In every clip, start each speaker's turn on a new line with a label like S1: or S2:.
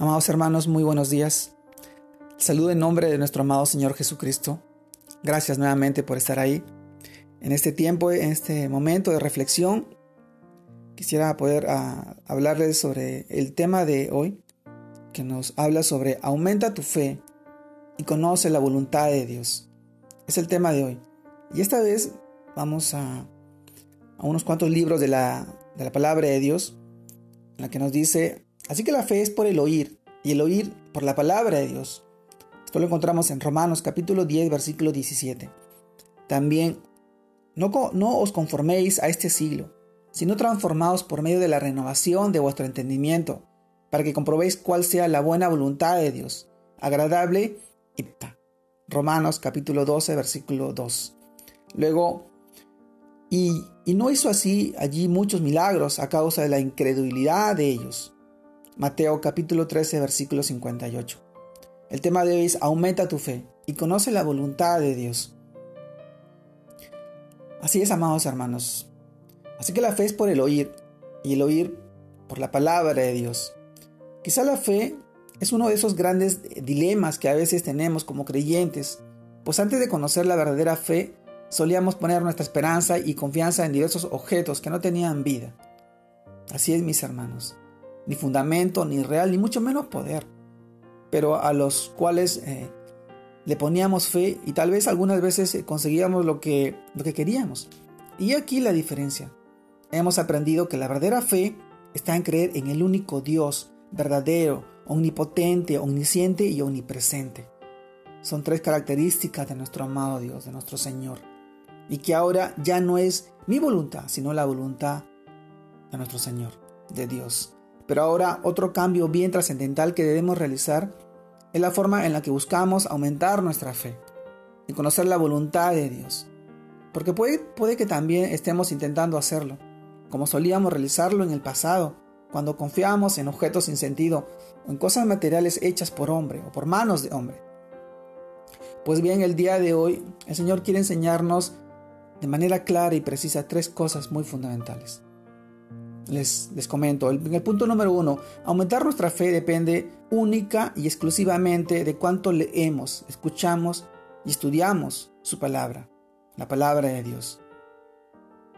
S1: Amados hermanos, muy buenos días. Saludo en nombre de nuestro amado Señor Jesucristo. Gracias nuevamente por estar ahí. En este tiempo, en este momento de reflexión, quisiera poder uh, hablarles sobre el tema de hoy, que nos habla sobre aumenta tu fe y conoce la voluntad de Dios. Es el tema de hoy. Y esta vez vamos a, a unos cuantos libros de la, de la palabra de Dios, en la que nos dice Así que la fe es por el oír y el oír por la palabra de Dios. Esto lo encontramos en Romanos capítulo 10 versículo 17. También, no, os conforméis a este siglo, sino transformaos por medio de la renovación de vuestro entendimiento, para que comprobéis cuál sea la buena voluntad de Dios, agradable y Romanos capítulo 12 versículo 2. Luego, y, y no hizo así allí muchos milagros a causa de la incredulidad de ellos Mateo capítulo 13 versículo 58. El tema de hoy es aumenta tu fe y conoce la voluntad de Dios. Así es, amados hermanos. Así que la fe es por el oír y el oír por la palabra de Dios. Quizá la fe es uno de esos grandes dilemas que a veces tenemos como creyentes, pues antes de conocer la verdadera fe, solíamos poner nuestra esperanza y confianza en diversos objetos que no tenían vida. Así es, mis hermanos ni fundamento, ni real, ni mucho menos poder, pero a los cuales eh, le poníamos fe y tal vez algunas veces eh, conseguíamos lo que, lo que queríamos. Y aquí la diferencia. Hemos aprendido que la verdadera fe está en creer en el único Dios, verdadero, omnipotente, omnisciente y omnipresente. Son tres características de nuestro amado Dios, de nuestro Señor. Y que ahora ya no es mi voluntad, sino la voluntad de nuestro Señor, de Dios. Pero ahora otro cambio bien trascendental que debemos realizar es la forma en la que buscamos aumentar nuestra fe y conocer la voluntad de Dios. Porque puede, puede que también estemos intentando hacerlo, como solíamos realizarlo en el pasado, cuando confiábamos en objetos sin sentido o en cosas materiales hechas por hombre o por manos de hombre. Pues bien, el día de hoy el Señor quiere enseñarnos de manera clara y precisa tres cosas muy fundamentales les, comento. En el punto número uno, aumentar nuestra fe depende única y exclusivamente de cuánto leemos, escuchamos y estudiamos su palabra, la palabra de Dios,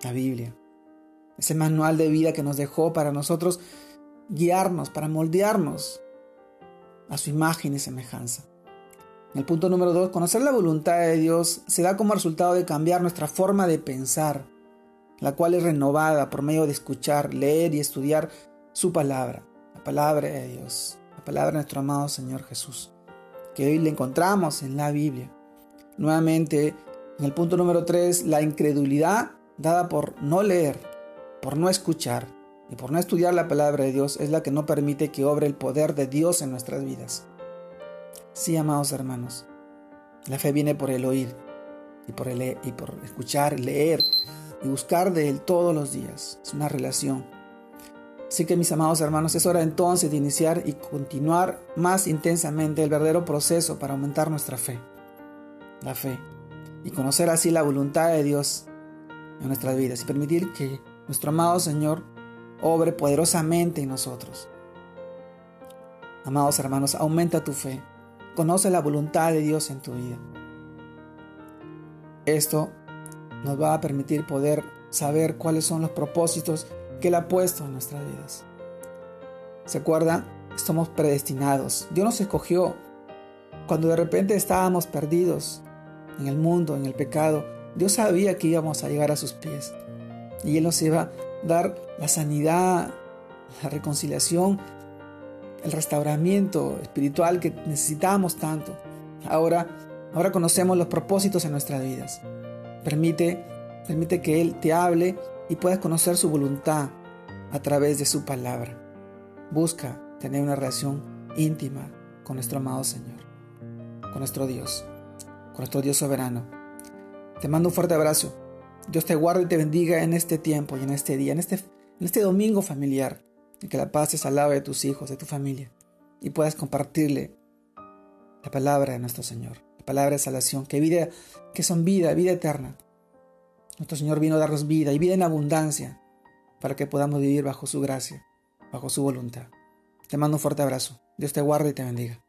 S1: la Biblia. Ese manual de vida que nos dejó para nosotros guiarnos, para moldearnos a su imagen y semejanza. En el punto número dos, conocer la voluntad de Dios se da como resultado de cambiar nuestra forma de pensar, la cual es renovada por medio de escuchar, leer y estudiar su palabra, la palabra de Dios, la palabra de nuestro amado Señor Jesús, que hoy le encontramos en la Biblia. Nuevamente, en el punto número 3, la incredulidad dada por no leer, por no escuchar y por no estudiar la palabra de Dios es la que no permite que obre el poder de Dios en nuestras vidas. Sí, amados hermanos, la fe viene por el oír y por, el, y por escuchar, leer y buscar de Él todos los días. Es una relación. Así que mis amados hermanos, es hora entonces de iniciar y continuar más intensamente el verdadero proceso para aumentar nuestra fe, la fe, y conocer así la voluntad de Dios en nuestras vidas y permitir que nuestro amado Señor obre poderosamente en nosotros. Amados hermanos, aumenta tu fe, conoce la voluntad de Dios en tu vida. Esto nos va a permitir poder saber cuáles son los propósitos que Él ha puesto en nuestras vidas. ¿Se acuerdan? Somos predestinados. Dios nos escogió cuando de repente estábamos perdidos en el mundo, en el pecado. Dios sabía que íbamos a llegar a sus pies y Él nos iba a dar la sanidad, la reconciliación, el restauramiento espiritual que necesitábamos tanto. Ahora, ahora conocemos los propósitos en nuestras vidas. Permite, permite que Él te hable y puedas conocer su voluntad a través de su palabra. Busca tener una relación íntima con nuestro amado Señor, con nuestro Dios, con nuestro Dios soberano. Te mando un fuerte abrazo. Dios te guarde y te bendiga en este tiempo y en este día, en este, en este domingo familiar, en que la paz es al lado de tus hijos, de tu familia, y puedas compartirle la palabra de nuestro Señor palabra de salvación, que, vida, que son vida, vida eterna. Nuestro Señor vino a darnos vida y vida en abundancia para que podamos vivir bajo su gracia, bajo su voluntad. Te mando un fuerte abrazo. Dios te guarde y te bendiga.